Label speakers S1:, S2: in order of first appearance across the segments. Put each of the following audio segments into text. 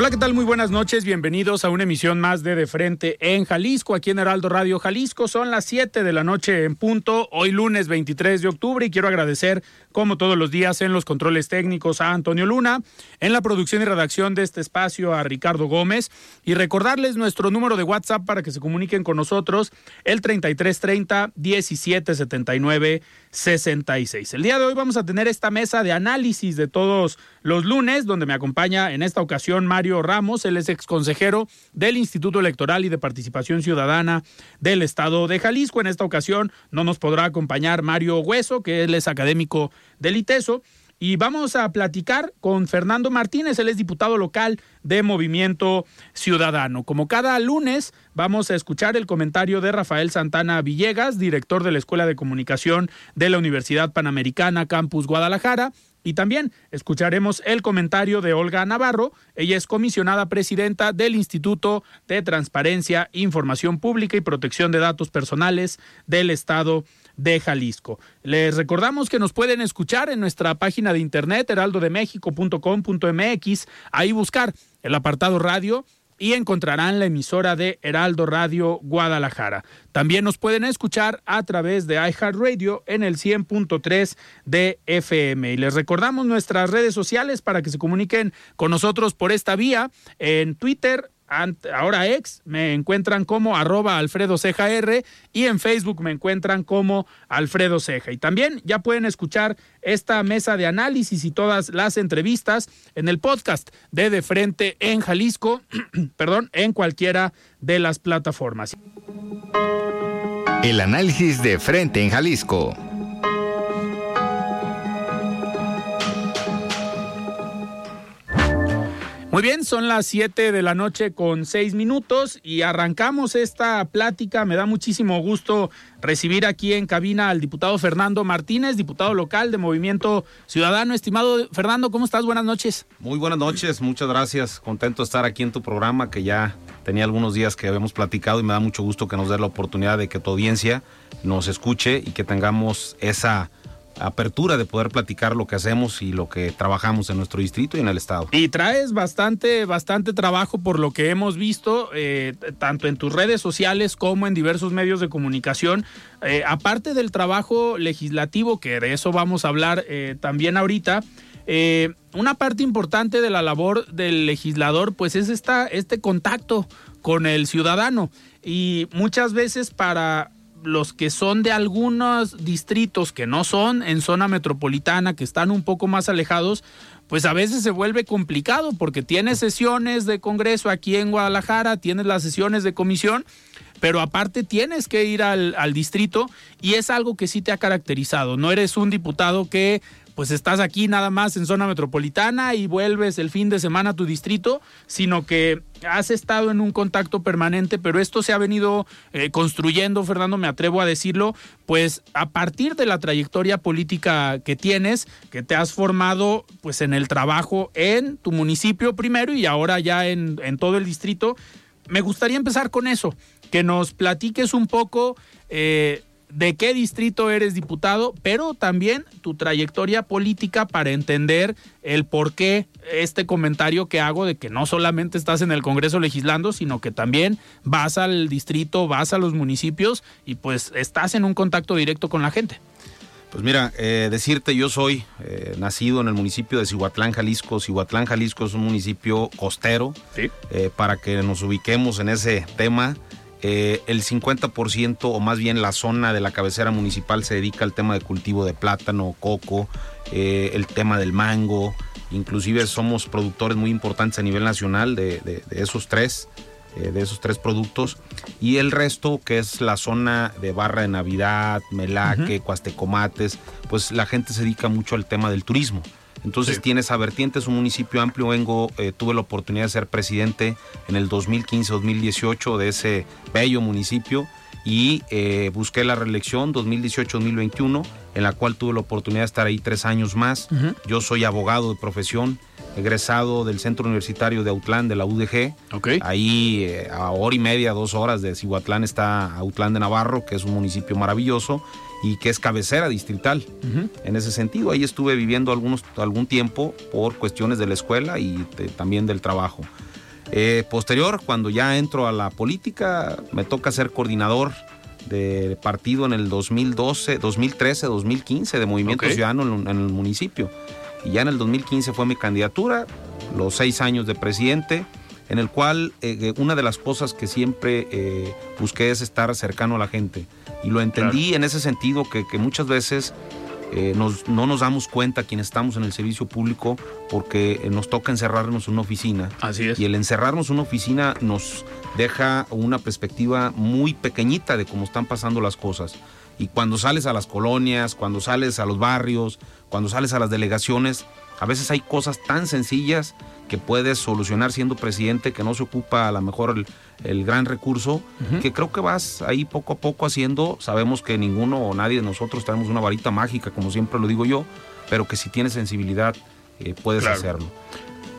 S1: Hola, ¿qué tal? Muy buenas noches. Bienvenidos a una emisión más de De Frente en Jalisco, aquí en Heraldo Radio Jalisco. Son las 7 de la noche en punto, hoy lunes 23 de octubre, y quiero agradecer, como todos los días, en los controles técnicos a Antonio Luna, en la producción y redacción de este espacio a Ricardo Gómez, y recordarles nuestro número de WhatsApp para que se comuniquen con nosotros, el 3330 1779 66. El día de hoy vamos a tener esta mesa de análisis de todos los lunes, donde me acompaña en esta ocasión Mario Ramos, él es ex consejero del Instituto Electoral y de Participación Ciudadana del Estado de Jalisco. En esta ocasión no nos podrá acompañar Mario Hueso, que él es académico del ITESO. Y vamos a platicar con Fernando Martínez, él es diputado local de Movimiento Ciudadano. Como cada lunes, vamos a escuchar el comentario de Rafael Santana Villegas, director de la Escuela de Comunicación de la Universidad Panamericana Campus Guadalajara. Y también escucharemos el comentario de Olga Navarro. Ella es comisionada presidenta del Instituto de Transparencia, Información Pública y Protección de Datos Personales del Estado de Jalisco. Les recordamos que nos pueden escuchar en nuestra página de internet heraldodemexico.com.mx, ahí buscar el apartado radio y encontrarán la emisora de Heraldo Radio Guadalajara. También nos pueden escuchar a través de iHeartRadio en el 100.3 de FM. Y les recordamos nuestras redes sociales para que se comuniquen con nosotros por esta vía en Twitter ahora ex, me encuentran como arroba Alfredo Ceja R y en Facebook me encuentran como Alfredo Ceja. Y también ya pueden escuchar esta mesa de análisis y todas las entrevistas en el podcast de De Frente en Jalisco, perdón, en cualquiera de las plataformas.
S2: El análisis de Frente en Jalisco.
S1: Bien, son las 7 de la noche con 6 minutos y arrancamos esta plática. Me da muchísimo gusto recibir aquí en cabina al diputado Fernando Martínez, diputado local de Movimiento Ciudadano. Estimado Fernando, ¿cómo estás? Buenas noches.
S3: Muy buenas noches, muchas gracias. Contento de estar aquí en tu programa que ya tenía algunos días que habíamos platicado y me da mucho gusto que nos dé la oportunidad de que tu audiencia nos escuche y que tengamos esa apertura de poder platicar lo que hacemos y lo que trabajamos en nuestro distrito y en el estado.
S1: Y traes bastante, bastante trabajo por lo que hemos visto, eh, tanto en tus redes sociales como en diversos medios de comunicación. Eh, aparte del trabajo legislativo, que de eso vamos a hablar eh, también ahorita, una parte importante de la labor del legislador, pues es esta, este contacto con el ciudadano. Y muchas veces para los que son de algunos distritos que no son en zona metropolitana, que están un poco más alejados, pues a veces se vuelve complicado porque tienes sesiones de Congreso aquí en Guadalajara, tienes las sesiones de comisión, pero aparte tienes que ir al, al, distrito y es algo que sí te ha caracterizado. No eres un diputado que pues estás aquí nada más en zona metropolitana y vuelves el fin de semana a tu distrito, sino que has estado en un contacto permanente, pero esto se ha venido eh, construyendo, Fernando, me atrevo a decirlo, pues a partir de la trayectoria política que tienes, que te has formado pues en el trabajo en tu municipio primero y ahora ya en, todo el distrito. Me gustaría empezar con eso, que nos platiques un poco eh, de qué distrito eres diputado, pero también tu trayectoria política para entender el por qué este comentario que hago de que no solamente estás en el Congreso legislando, sino que también vas al distrito, vas a los municipios y pues estás en un contacto directo con la gente.
S3: Pues mira, eh, decirte, yo soy eh, nacido en el municipio de Cihuatlán, Jalisco. Cihuatlán, Jalisco es un municipio costero.
S1: Sí.
S3: Eh, para que nos ubiquemos en ese tema, eh, el 50% o más bien la zona de la cabecera municipal se dedica al tema de cultivo de plátano, coco, eh, el tema del mango. Inclusive somos productores muy importantes a nivel nacional de, de- de esos tres eh, de esos tres productos y el resto que es la zona de barra de Navidad, Melaque, Cuastecomates, pues la gente se dedica mucho al tema del turismo. Entonces
S1: Sí.
S3: tiene esa vertiente, es un municipio amplio. Vengo, eh, tuve la oportunidad de ser presidente en el 2015-2018 de ese bello municipio y eh, busqué la reelección 2018-2021, en la cual tuve la oportunidad de estar ahí tres años más. Yo soy abogado de profesión, egresado del Centro Universitario de Autlán, de la UDG.
S1: Ok.
S3: Ahí eh, a hora y media, dos horas de Cihuatlán está Autlán de Navarro, que es un municipio maravilloso y que es cabecera distrital.
S1: Ujú.
S3: En ese sentido, ahí estuve viviendo algunos, algún tiempo por cuestiones de la escuela y también del trabajo. Eh, posterior, cuando ya entro a la política, me toca ser coordinador de partido en el 2012, 2013, 2015 de Movimiento
S1: Ok.
S3: Ciudadano en, en el municipio. Y ya en el 2015 fue mi candidatura, los seis años de presidente, en el cual eh, eh, una de las cosas que siempre eh, busqué es estar cercano a la gente. Y lo entendí en ese sentido que, que muchas veces eh, nos- no nos damos cuenta quienes estamos en el servicio público porque nos toca encerrarnos en una oficina.
S1: Así es.
S3: Y el encerrarnos en una oficina nos deja una perspectiva muy pequeñita de cómo están pasando las cosas. Y cuando sales a las colonias, cuando sales a los barrios, cuando sales a las delegaciones, a veces hay cosas tan sencillas que puedes solucionar siendo presidente, que no se ocupa a lo mejor el, el gran recurso, que creo que vas ahí poco a poco haciendo. Sabemos que ninguno o nadie de nosotros tenemos una varita mágica, como siempre lo digo yo, pero que si tienes sensibilidad eh, puedes
S1: Claro.
S3: hacerlo.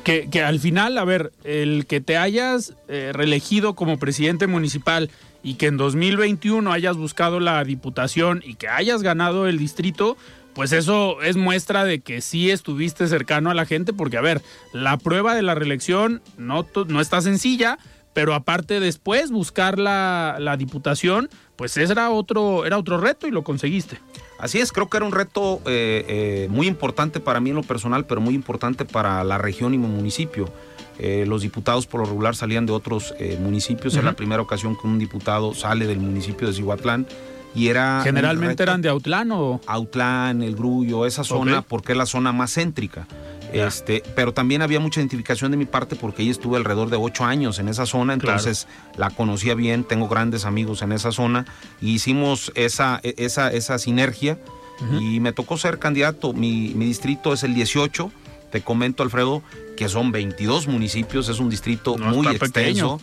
S1: Que, que al final, a ver, el que te hayas eh, reelegido como presidente municipal y que en 2021 hayas buscado la diputación y que hayas ganado el distrito, pues eso es muestra de que sí estuviste cercano a la gente, porque a ver, la prueba de la reelección no, no está sencilla, pero aparte después buscar la, la diputación, pues ese era otro, era otro reto y lo conseguiste.
S3: Así es, creo que era un reto eh, eh, muy importante para mí en lo personal, pero muy importante para la región y mi municipio. Eh, los diputados por lo regular salían de otros municipios. Es la primera ocasión que un diputado sale del municipio de Cihuatlán y era...
S1: Generalmente eran de Autlán o...
S3: Autlán, El Grullo, esa zona, porque es la zona más céntrica. Este, pero también había mucha identificación de mi parte porque ahí estuve alrededor de ocho años en esa zona,
S1: Claro.
S3: entonces la conocía bien, tengo grandes amigos en esa zona y hicimos esa, e- esa, esa sinergia y me tocó ser candidato. Mi, mi distrito es el 18, te comento Alfredo, que son 22 municipios, es un distrito
S1: No,
S3: muy
S1: está pequeño.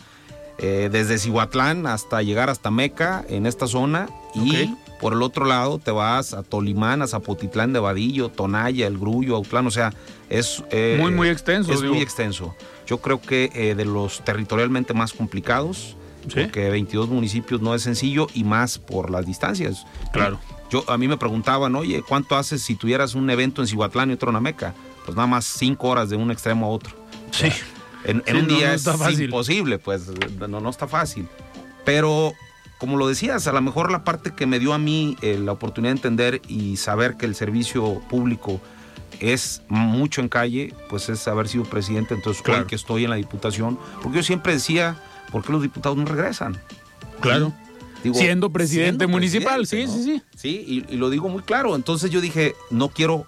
S3: Eh, desde Cihuatlán hasta llegar hasta Meca en esta zona y por el otro lado te vas a Tolimán, a Zapotitlán de Vadillo, Tonaya, El Grullo, Autlán, o sea, es... eh,
S1: Muy, muy extenso,
S3: Es
S1: digo.
S3: muy extenso. Yo creo que eh, de los territorialmente más complicados,
S1: Sí.
S3: porque 22 municipios no es sencillo y más por las distancias.
S1: Claro.
S3: Yo, a mí me preguntaban, oye, ¿cuánto haces si tuvieras un evento en Cihuatlán y otro en Ameca? Pues nada más cinco horas de un extremo a otro.
S1: Sí.
S3: En, en
S1: Sí,
S3: un
S1: no,
S3: día
S1: no
S3: es
S1: fácil.
S3: imposible, pues no, no está fácil. Pero, como lo decías, a lo mejor la parte que me dio a mí eh, la oportunidad de entender y saber que el servicio público es mucho en calle, pues es haber sido presidente, entonces
S1: Claro.
S3: hoy que estoy en la diputación, porque yo siempre decía, ¿por qué los diputados no regresan?
S1: Claro.
S3: Digo,
S1: Siendo presidente municipal,
S3: presidente,
S1: sí, sí, sí.
S3: Sí, y, y lo digo muy claro. Entonces yo dije, no quiero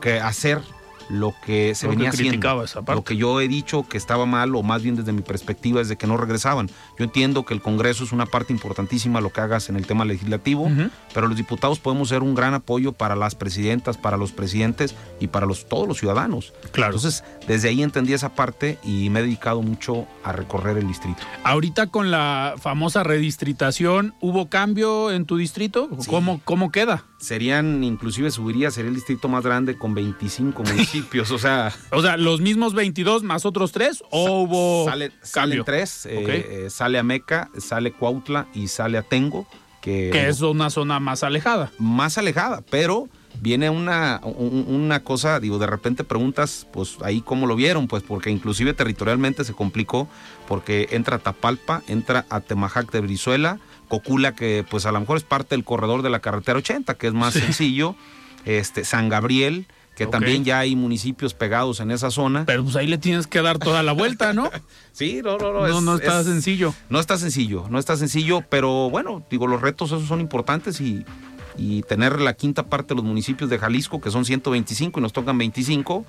S3: que hacer lo que se
S1: Lo que
S3: venía haciendo.
S1: criticaba esa parte.
S3: Lo que yo he dicho que estaba mal, o más bien desde mi perspectiva, es de que no regresaban. Yo entiendo que el Congreso es una parte importantísima lo que hagas en el tema legislativo, pero los diputados podemos ser un gran apoyo para las presidentas, para los presidentes y para los, todos los ciudadanos.
S1: Claro.
S3: Entonces, desde ahí entendí esa parte y me he dedicado mucho a recorrer el distrito.
S1: Ahorita con la famosa redistritación, ¿hubo cambio en tu distrito?
S3: Sí.
S1: ¿Cómo, ¿Cómo queda?
S3: Serían, inclusive subiría, sería el distrito más grande con 25 municipios, o sea...
S1: O sea, ¿los mismos 22 más otros tres? ¿O hubo
S3: Sale, salen tres, eh,
S1: Ok.
S3: eh, sale Ameca, sale Cuautla y sale Atengo, que,
S1: Que es una zona más alejada.
S3: más alejada, pero viene una, un- una cosa, digo, de repente preguntas, pues ahí cómo lo vieron, pues porque inclusive territorialmente se complicó, porque entra Tapalpa, entra Atemajac de Brizuela, Cocula, que pues a lo mejor es parte del corredor de la carretera 80, que es más sencillo. Este, San Gabriel, que también ya hay municipios pegados en esa zona.
S1: Pero pues ahí le tienes que dar toda la vuelta, ¿no?
S3: sí, no, no, no.
S1: No, no está sencillo.
S3: No está sencillo, no está sencillo, pero bueno, digo, los retos esos son importantes y, y tener la quinta parte de los municipios de Jalisco, que son 125 y nos tocan 25.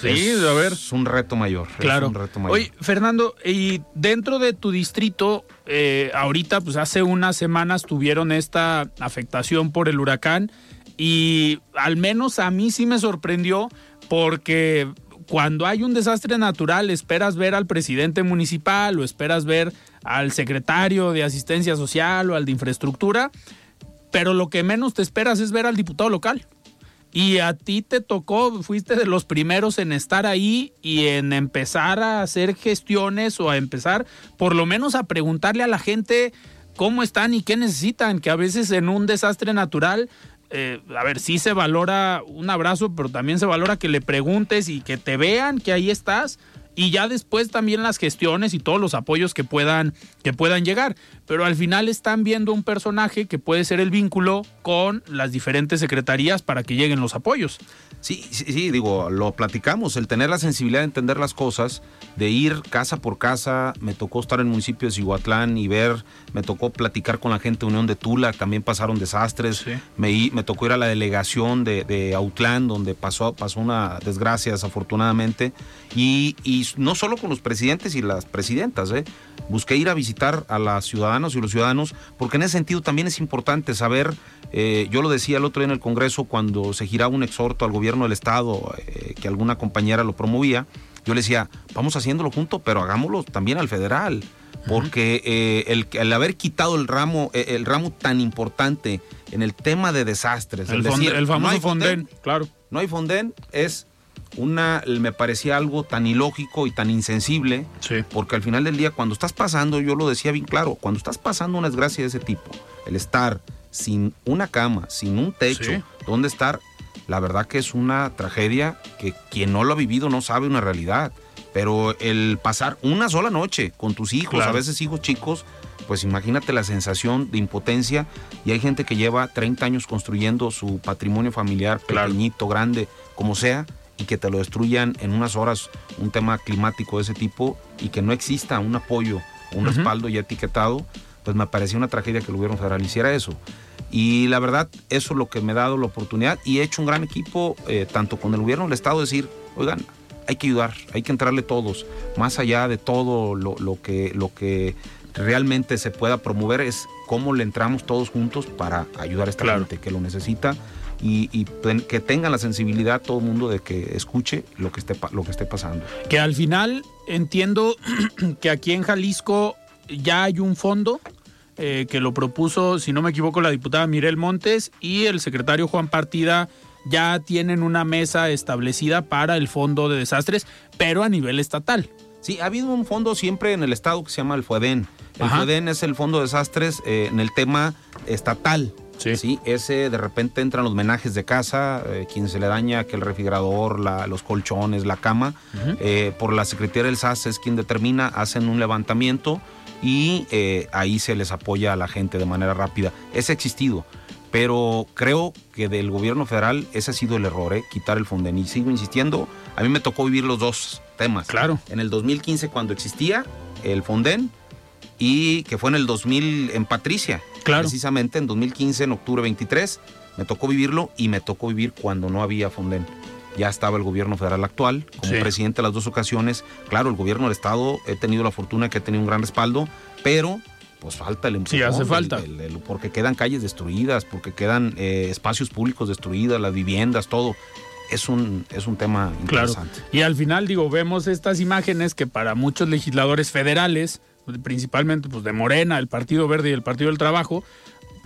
S1: Sí, a ver.
S3: Es un reto mayor.
S1: Claro.
S3: Es un reto mayor.
S1: Oye, Fernando, y dentro de tu distrito, eh, ahorita, pues hace unas semanas tuvieron esta afectación por el huracán y al menos a mí sí me sorprendió porque cuando hay un desastre natural esperas ver al presidente municipal o esperas ver al secretario de asistencia social o al de infraestructura, pero lo que menos te esperas es ver al diputado local. Y a ti te tocó, fuiste de los primeros en estar ahí y en empezar a hacer gestiones o a empezar por lo menos a preguntarle a la gente cómo están y qué necesitan, que a veces en un desastre natural eh, a ver, sí se valora un abrazo, pero también se valora que le preguntes y que te vean que ahí estás y ya después también las gestiones y todos los apoyos que puedan que puedan llegar, pero al final están viendo un personaje que puede ser el vínculo con las diferentes secretarías para que lleguen los apoyos.
S3: Sí, sí, sí, digo, lo platicamos, el tener la sensibilidad de entender las cosas, de ir casa por casa, me tocó estar en el municipio de Cihuatlán y ver, me tocó platicar con la gente de Unión de Tula, también pasaron desastres, me, me tocó ir a la delegación de, de Autlán, donde pasó, pasó una desgracia desafortunadamente, y, y no solo con los presidentes y las presidentas, ¿eh? busqué ir a visitar a los y los ciudadanos, porque en ese sentido también es importante saber eh, yo lo decía el otro día en el Congreso cuando se giraba un exhorto al gobierno del Estado, eh, que alguna compañera lo promovía, yo le decía, vamos haciéndolo junto, pero hagámoslo también al federal, porque eh, el, haber quitado el ramo, el ramo tan importante en el tema de desastres,
S1: el, decir, el famoso Fonden, claro.
S3: No hay Fonden, es una, me parecía algo tan ilógico y tan insensible, porque al final del día, cuando estás pasando, yo lo decía bien claro, cuando estás pasando una desgracia de ese tipo, el estar sin una cama, sin un techo, donde estar, la verdad que es una tragedia que quien no lo ha vivido no sabe una realidad. Pero el pasar una sola noche con tus hijos, a veces hijos chicos, pues imagínate la sensación de impotencia. Y hay gente que lleva 30 años construyendo su patrimonio familiar, pequeñito, grande, como sea, y que te lo destruyan en unas horas, un tema climático de ese tipo, y que no exista un apoyo, un respaldo ya etiquetado, pues me parecía una tragedia que el gobierno federal hiciera eso. Y la verdad, eso es lo que me ha dado la oportunidad y he hecho un gran equipo, eh, tanto con el gobierno del Estado, decir, oigan, hay que ayudar, hay que entrarle todos, más allá de todo lo, que, lo que realmente se pueda promover es cómo le entramos todos juntos para ayudar a esta gente que lo necesita y, que tengan la sensibilidad todo el mundo de que escuche lo que esté lo que esté pasando.
S1: Que al final entiendo que aquí en Jalisco ya hay un fondo eh, que lo propuso, si no me equivoco, la diputada Mirel Montes y el secretario Juan Partida ya tienen una mesa establecida para el fondo de desastres, pero a nivel estatal.
S3: Sí, ha habido un fondo siempre en el estado que se llama el FUEDEN. El FUEDEN es el fondo de desastres eh, en el tema estatal. Sí. Ese de repente entran los menajes de casa, eh, quien se le daña que el refrigerador, los colchones, la cama. por la Secretaría del SAS es quien determina, hacen un levantamiento y eh, ahí se les apoya a la gente de manera rápida. Es existido, pero creo que del gobierno federal ese ha sido el error, ¿eh? quitar el Fonden. Y sigo insistiendo, a mí me tocó vivir los dos temas.
S1: Claro.
S3: En el 2015 cuando existía el Fonden y que fue en el 2000 en Patricia.
S1: Claro.
S3: Precisamente en 2015, en octubre 23, me tocó vivirlo y me tocó vivir cuando no había Fonden ya estaba el gobierno federal actual, como presidente las dos ocasiones. Claro, el gobierno del Estado he tenido la fortuna que ha tenido un gran respaldo, pero pues falta el
S1: empujón. Sí, hace falta.
S3: porque quedan calles destruidas, porque quedan eh, espacios públicos destruidas, las viviendas, todo. Es un, es un tema interesante.
S1: Claro. Y al final, digo, vemos estas imágenes que para muchos legisladores federales, principalmente pues de Morena, el Partido Verde y el Partido del Trabajo,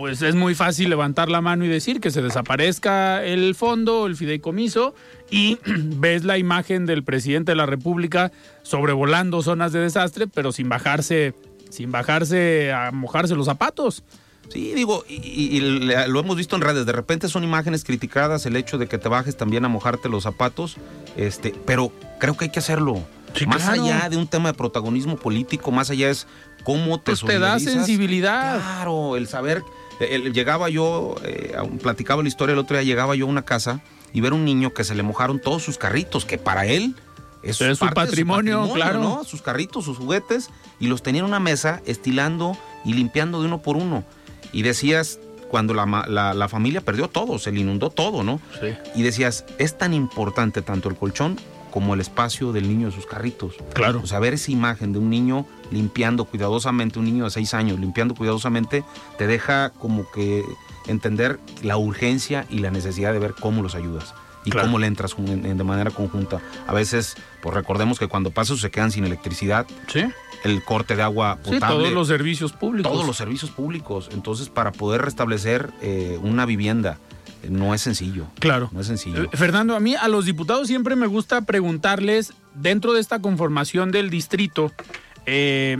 S1: pues es muy fácil levantar la mano y decir que se desaparezca el fondo, el fideicomiso, y ves la imagen del presidente de la República sobrevolando zonas de desastre, pero sin bajarse, sin bajarse a mojarse los zapatos.
S3: Sí, digo, y, lo hemos visto en redes, de repente son imágenes criticadas el hecho de que te bajes también a mojarte los zapatos, este, pero creo que hay que hacerlo. Más allá de un tema de protagonismo político, más allá es cómo te
S1: pues te da sensibilidad.
S3: Claro, el saber, el- llegaba yo, eh, platicaba la historia el otro día, llegaba yo a una casa y ver un niño que se le mojaron todos sus carritos, que para él es,
S1: Es su
S3: parte de
S1: patrimonio, claro.
S3: ¿no? Sus carritos, sus juguetes, y los tenía en una mesa estilando y limpiando de uno por uno. Y decías, cuando la, la- la familia perdió todo, se le inundó todo, ¿no?
S1: Sí.
S3: Y decías, es tan importante tanto el colchón como el espacio del niño de sus carritos.
S1: Claro.
S3: O sea, ver esa imagen de un niño limpiando cuidadosamente, un niño de seis años limpiando cuidadosamente, te deja como que entender la urgencia y la necesidad de ver cómo los ayudas y
S1: Claro.
S3: cómo le entras de manera conjunta. A veces, pues recordemos que cuando pasa eso se quedan sin electricidad,
S1: Sí.
S3: el corte de agua
S1: Sí, todos los servicios públicos.
S3: todos los servicios públicos. Entonces, para poder restablecer eh, una vivienda, no es sencillo.
S1: Claro.
S3: No es sencillo.
S1: Eh, Fernando, a mí a los diputados siempre me gusta preguntarles, dentro de esta conformación del distrito, eh,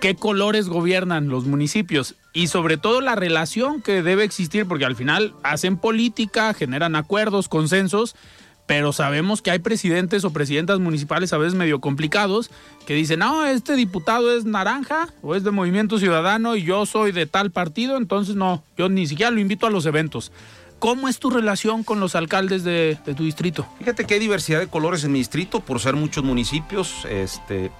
S1: qué colores gobiernan los municipios y sobre todo la relación que debe existir, porque al final hacen política, generan acuerdos, consensos, pero sabemos que hay presidentes o presidentas municipales a veces medio complicados que dicen, no, este diputado es naranja o es de Movimiento Ciudadano y yo soy de tal partido, entonces no, yo ni siquiera lo invito a los eventos. ¿Cómo es tu relación con los alcaldes de, de tu distrito?
S3: Fíjate que hay diversidad de colores en mi distrito, por ser muchos municipios, este,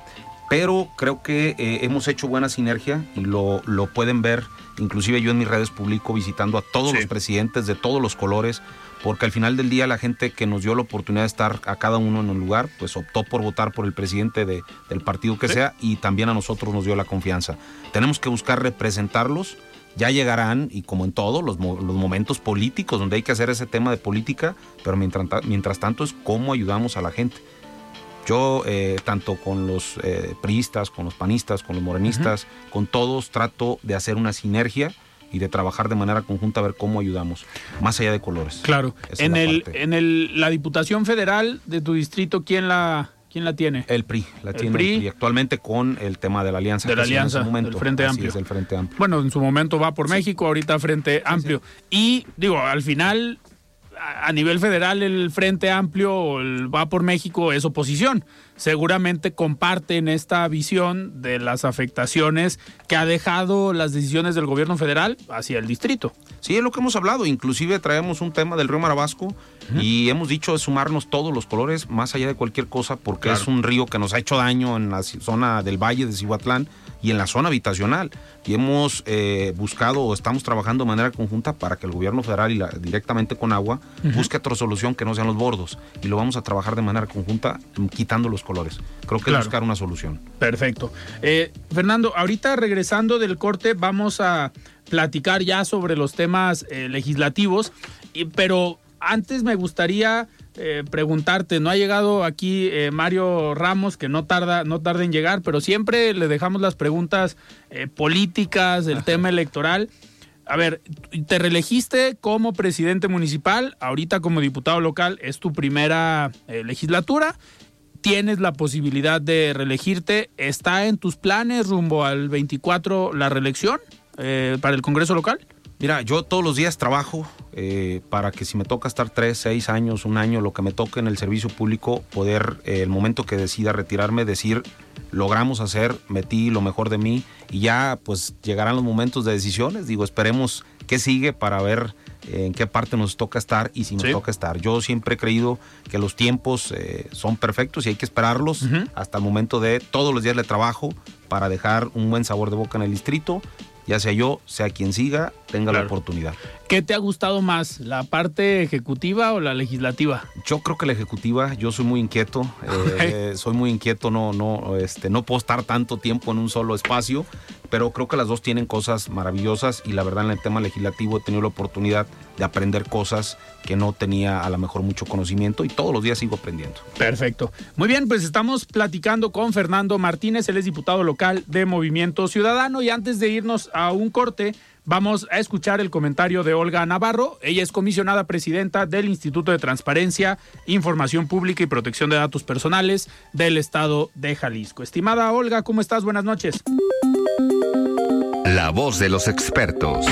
S3: pero creo que eh, hemos hecho buena sinergia y lo, lo pueden ver, inclusive yo en mis redes publico visitando a todos
S1: Sí.
S3: los presidentes de todos los colores, porque al final del día la gente que nos dio la oportunidad de estar a cada uno en un lugar, pues optó por votar por el presidente de- del partido que
S1: Sí.
S3: sea y también a nosotros nos dio la confianza. Tenemos que buscar representarlos. Ya llegarán, y como en todo, los, mo- los momentos políticos donde hay que hacer ese tema de política, pero mientras, mientras tanto es cómo ayudamos a la gente. Yo, eh, tanto con los eh, priistas, con los panistas, con los morenistas, con todos, trato de hacer una sinergia y de trabajar de manera conjunta a ver cómo ayudamos, más allá de colores.
S1: Claro.
S3: Esa
S1: En el, en el, la Diputación Federal de tu distrito, ¿quién la, quién la tiene?
S3: El PRI, la
S1: El
S3: tiene
S1: PRI.
S3: el PRI actualmente con el tema de la alianza.
S1: De la
S3: hacía en
S1: alianza, del Frente Amplio.
S3: es, del Frente Amplio.
S1: Bueno, en su momento va por México, ahorita Frente Amplio. Y digo, al final, a nivel federal, el Frente Amplio o el va por México es oposición. Seguramente comparten esta visión de las afectaciones que ha dejado las decisiones del gobierno federal hacia el distrito.
S3: Sí, es lo que hemos hablado. Inclusive traemos un tema del río Marabasco y hemos dicho de sumarnos todos los colores, más allá de cualquier cosa, porque
S1: Claro.
S3: es un río que nos ha hecho daño en la zona del Valle de Cihuatlán y en la zona habitacional. Y hemos eh, buscado o estamos trabajando de manera conjunta para que el gobierno federal y la- directamente con agua busque otra solución que no sean los bordos. Y lo vamos a trabajar de manera conjunta mm, quitando los colores. Creo que
S1: Claro.
S3: es buscar una solución.
S1: Perfecto. Eh, Fernando, ahorita regresando del corte, vamos a platicar ya sobre los temas eh, legislativos, pero antes me gustaría eh, preguntarte, no ha llegado aquí eh, Mario Ramos, que no tarda, no tarda en llegar, pero siempre le dejamos las preguntas eh, políticas, del tema electoral. A ver, te reelegiste como presidente municipal, ahorita como diputado local es tu primera eh, legislatura tienes la posibilidad de reelegirte. ¿Está en tus planes rumbo al 24 la reelección para el Congreso local?
S3: Mira, yo todos los días trabajo eh, para que si me toca estar tres, seis años, un año, lo que me toque en el servicio público, poder, eh, el momento que decida retirarme, decir, logramos hacer, metí lo mejor de mí y ya pues llegarán los momentos de decisiones. Digo, esperemos qué sigue para ver eh, en qué parte nos toca estar y si nos
S1: Sí.
S3: toca estar. Yo siempre he creído que los tiempos son perfectos y hay que esperarlos hasta el momento de todos los días le trabajo para dejar un buen sabor de boca en el distrito, ya sea yo, sea quien siga, tenga
S1: Claro.
S3: la oportunidad.
S1: ¿Qué te ha gustado más, la parte ejecutiva o la legislativa?
S3: Yo creo que la ejecutiva, yo soy muy inquieto, eh, soy muy inquieto, no, no, este, no puedo estar tanto tiempo en un solo espacio, pero creo que las dos tienen cosas maravillosas y la verdad en el tema legislativo he tenido la oportunidad de aprender cosas que no tenía a lo mejor mucho conocimiento y todos los días sigo aprendiendo.
S1: Perfecto. Muy bien, pues estamos platicando con Fernando Martínez, él es diputado local de Movimiento Ciudadano y antes de irnos a un corte, vamos a escuchar el comentario de Olga Navarro. Ella es comisionada presidenta del Instituto de Transparencia, Información Pública y Protección de Datos Personales del Estado de Jalisco. Estimada Olga, ¿cómo estás? Buenas noches.
S2: La voz de los expertos.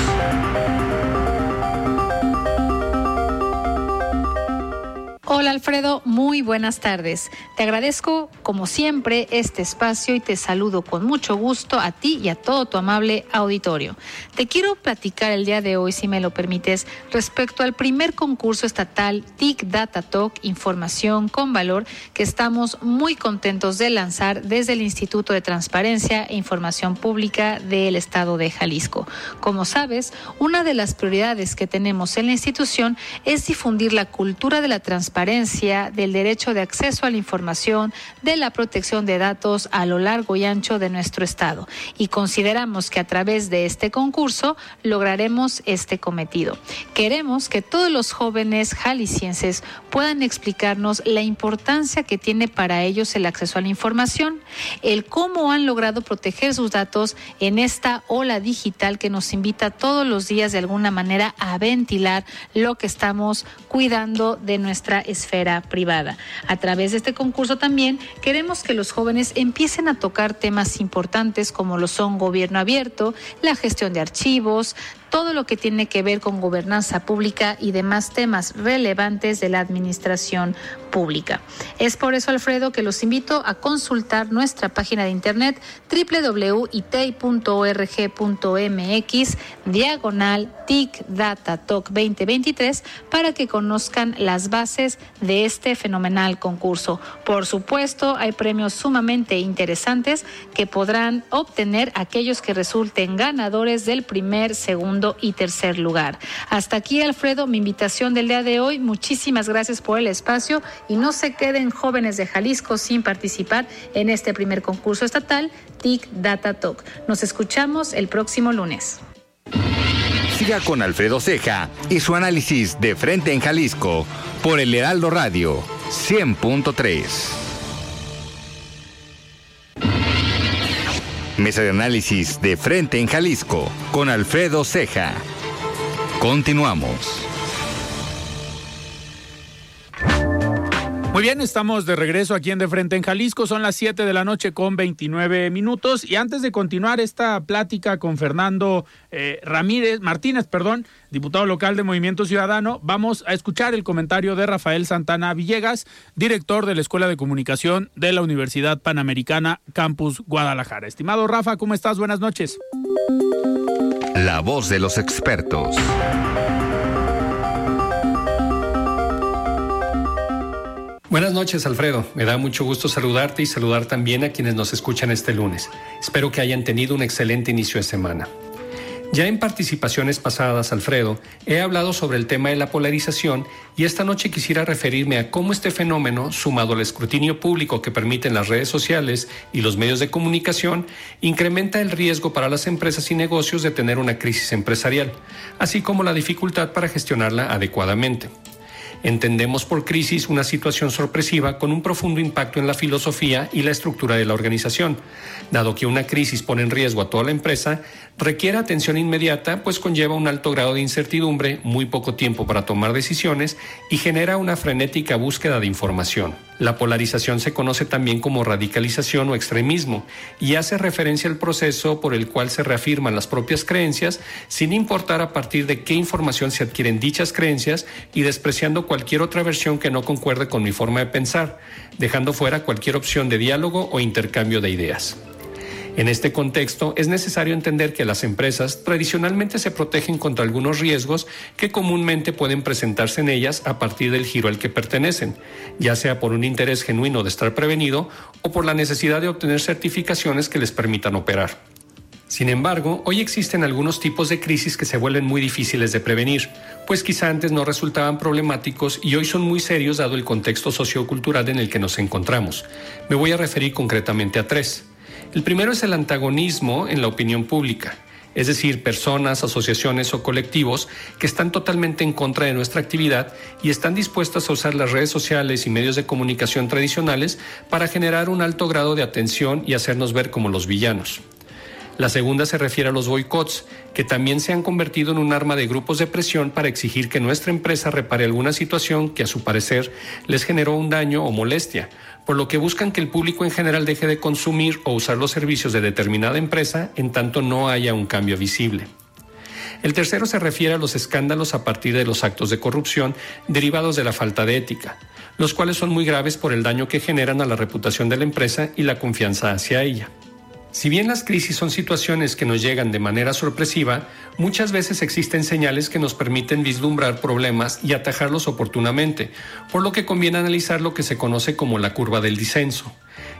S4: Hola Alfredo, muy buenas tardes. Te agradezco como siempre este espacio y te saludo con mucho gusto a ti y a todo tu amable auditorio. Te quiero platicar el día de hoy, si me lo permites, respecto al primer concurso estatal TIC Data Talk Información con Valor que estamos muy contentos de lanzar desde el Instituto de Transparencia e Información Pública del Estado de Jalisco. Como sabes, una de las prioridades que tenemos en la institución es difundir la cultura de la transparencia transparencia, del derecho de acceso a la información, de la protección de datos a lo largo y ancho de nuestro Estado. Y consideramos que a través de este concurso lograremos este cometido. Queremos que todos los jóvenes jaliscienses puedan explicarnos la importancia que tiene para ellos el acceso a la información, el cómo han logrado proteger sus datos en esta ola digital que nos invita todos los días de alguna manera a ventilar lo que estamos cuidando de nuestra esfera privada. A través de este concurso también queremos que los jóvenes empiecen a tocar temas importantes como lo son gobierno abierto, la gestión de archivos, todo lo que tiene que ver con gobernanza pública y demás temas relevantes de la administración pública. Es por eso, Alfredo, que los invito a consultar nuestra página de internet www.itei.org.mx diagonal TIC Data Talk 2023 para que conozcan las bases de este fenomenal concurso. Por supuesto, hay premios sumamente interesantes que podrán obtener aquellos que resulten ganadores del primer, y tercer lugar. Hasta aquí, Alfredo, mi invitación del día de hoy. Muchísimas gracias por el espacio y no se queden jóvenes de Jalisco sin participar en este primer concurso estatal, TIC Data Talk. Nos escuchamos el próximo lunes.
S2: Siga con Alfredo Ceja y su análisis de frente en Jalisco por el Heraldo Radio 100.3. Mesa de análisis de frente en Jalisco con Alfredo Ceja. Continuamos.
S1: Muy bien, estamos de regreso aquí en De Frente en Jalisco. Son las 7 de la noche con 29 minutos. Y antes de continuar esta plática con Fernando eh, Ramírez, Martínez, perdón, diputado local de Movimiento Ciudadano, vamos a escuchar el comentario de Rafael Santana Villegas, director de la Escuela de Comunicación de la Universidad Panamericana Campus Guadalajara. Estimado Rafa, ¿cómo estás? Buenas noches.
S2: La voz de los expertos.
S5: Buenas noches, Alfredo. Me da mucho gusto saludarte y saludar también a quienes nos escuchan este lunes. Espero que hayan tenido un excelente inicio de semana. Ya en participaciones pasadas, Alfredo, he hablado sobre el tema de la polarización y esta noche quisiera referirme a cómo este fenómeno, sumado al escrutinio público que permiten las redes sociales y los medios de comunicación, incrementa el riesgo para las empresas y negocios de tener una crisis empresarial, así como la dificultad para gestionarla adecuadamente. Entendemos por crisis una situación sorpresiva con un profundo impacto en la filosofía y la estructura de la organización. Dado que una crisis pone en riesgo a toda la empresa, requiere atención inmediata, pues conlleva un alto grado de incertidumbre, muy poco tiempo para tomar decisiones y genera una frenética búsqueda de información. La polarización se conoce también como radicalización o extremismo y hace referencia al proceso por el cual se reafirman las propias creencias sin importar a partir de qué información se adquieren dichas creencias y despreciando cualquier otra versión que no concuerde con mi forma de pensar, dejando fuera cualquier opción de diálogo o intercambio de ideas. En este contexto, es necesario entender que las empresas tradicionalmente se protegen contra algunos riesgos que comúnmente pueden presentarse en ellas a partir del giro al que pertenecen, ya sea por un interés genuino de estar prevenido o por la necesidad de obtener certificaciones que les permitan operar. Sin embargo, hoy existen algunos tipos de crisis que se vuelven muy difíciles de prevenir, pues quizá antes no resultaban problemáticos y hoy son muy serios dado el contexto sociocultural en el que nos encontramos. Me voy a referir concretamente a tres. El primero es el antagonismo en la opinión pública, es decir, personas, asociaciones o colectivos que están totalmente en contra de nuestra actividad y están dispuestas a usar las redes sociales y medios de comunicación tradicionales para generar un alto grado de atención y hacernos ver como los villanos. La segunda se refiere a los boicots, que también se han convertido en un arma de grupos de presión para exigir que nuestra empresa repare alguna situación que a su parecer les generó un daño o molestia, por lo que buscan que el público en general deje de consumir o usar los servicios de determinada empresa en tanto no haya un cambio visible. El tercero se refiere a los escándalos a partir de los actos de corrupción derivados de la falta de ética, los cuales son muy graves por el daño que generan a la reputación de la empresa y la confianza hacia ella. Si bien las crisis son situaciones que nos llegan de manera sorpresiva, muchas veces existen señales que nos permiten vislumbrar problemas y atajarlos oportunamente, por lo que conviene analizar lo que se conoce como la curva del disenso.